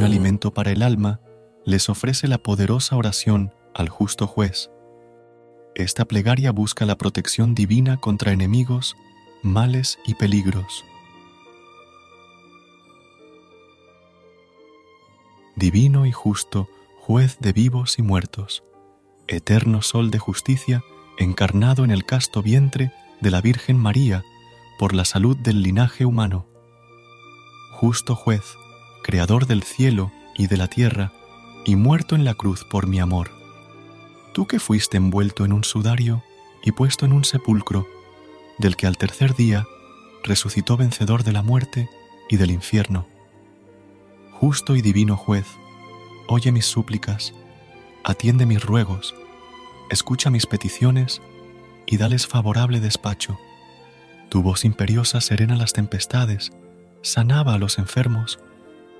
Un alimento para el alma, les ofrece la poderosa oración al justo juez. Esta plegaria busca la protección divina contra enemigos, males y peligros. Divino y justo, juez de vivos y muertos, eterno sol de justicia, encarnado en el casto vientre de la Virgen María por la salud del linaje humano. Justo juez, creador del cielo y de la tierra, y muerto en la cruz por mi amor. Tú que fuiste envuelto en un sudario y puesto en un sepulcro, del que al tercer día resucitó vencedor de la muerte y del infierno. Justo y divino juez, oye mis súplicas, atiende mis ruegos, escucha mis peticiones y dales favorable despacho. Tu voz imperiosa serena las tempestades, sanaba a los enfermos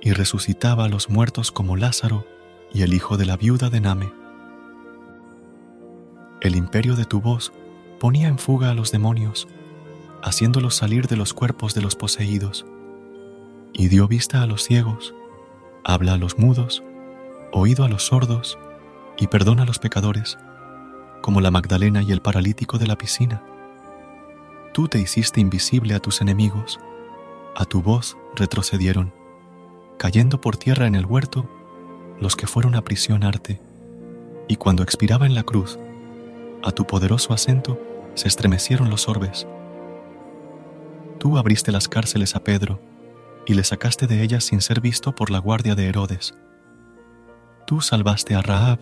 y resucitaba a los muertos como Lázaro y el hijo de la viuda de Name. El imperio de tu voz ponía en fuga a los demonios, haciéndolos salir de los cuerpos de los poseídos, y dio vista a los ciegos, habla a los mudos, oído a los sordos, y perdona a los pecadores, como la Magdalena y el paralítico de la piscina. Tú te hiciste invisible a tus enemigos, a tu voz retrocedieron cayendo por tierra en el huerto los que fueron a prisionarte, y cuando expiraba en la cruz, a tu poderoso acento se estremecieron los orbes. Tú abriste las cárceles a Pedro y le sacaste de ellas sin ser visto por la guardia de Herodes. Tú salvaste a Rahab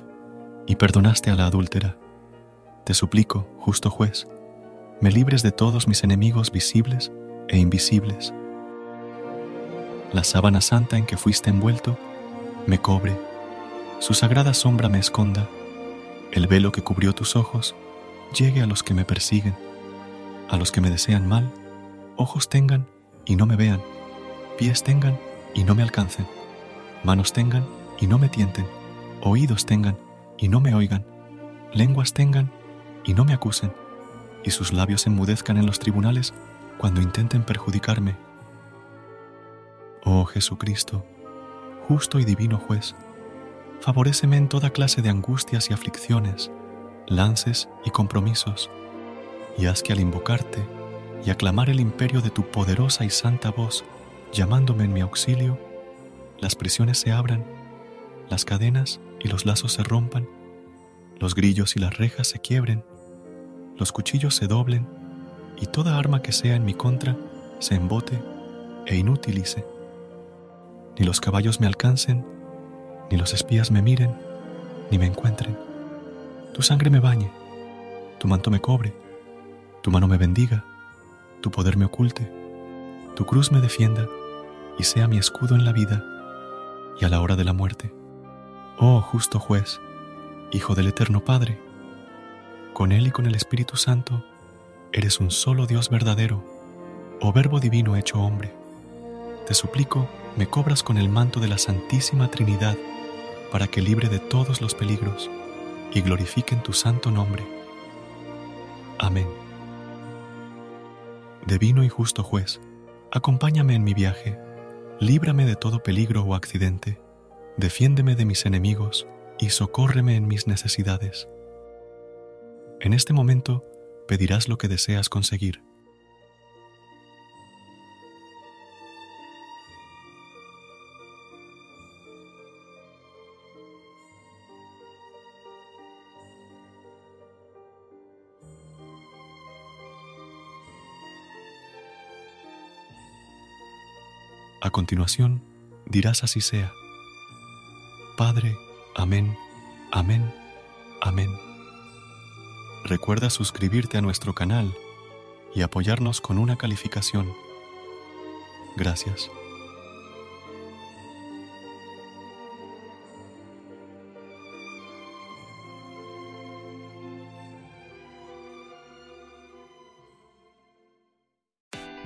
y perdonaste a la adúltera. Te suplico, justo juez, me libres de todos mis enemigos visibles e invisibles la sábana santa en que fuiste envuelto me cobre, su sagrada sombra me esconda, el velo que cubrió tus ojos llegue a los que me persiguen, a los que me desean mal, ojos tengan y no me vean, pies tengan y no me alcancen, manos tengan y no me tienten, oídos tengan y no me oigan, lenguas tengan y no me acusen, y sus labios enmudezcan en los tribunales cuando intenten perjudicarme Oh Jesucristo, justo y divino juez, favoréceme en toda clase de angustias y aflicciones, lances y compromisos, y haz que al invocarte y aclamar el imperio de tu poderosa y santa voz, llamándome en mi auxilio, las prisiones se abran, las cadenas y los lazos se rompan, los grillos y las rejas se quiebren, los cuchillos se doblen, y toda arma que sea en mi contra se embote e inutilice ni los caballos me alcancen, ni los espías me miren, ni me encuentren. Tu sangre me bañe, tu manto me cobre, tu mano me bendiga, tu poder me oculte, tu cruz me defienda y sea mi escudo en la vida y a la hora de la muerte. Oh justo juez, Hijo del Eterno Padre, con Él y con el Espíritu Santo, eres un solo Dios verdadero, oh Verbo Divino hecho hombre. Te suplico, me cobras con el manto de la Santísima Trinidad para que libre de todos los peligros y glorifiquen tu santo nombre. Amén. Divino y justo juez, acompáñame en mi viaje, líbrame de todo peligro o accidente, defiéndeme de mis enemigos y socórreme en mis necesidades. En este momento pedirás lo que deseas conseguir A continuación, dirás así sea. Padre, amén, amén, amén. Recuerda suscribirte a nuestro canal y apoyarnos con una calificación. Gracias.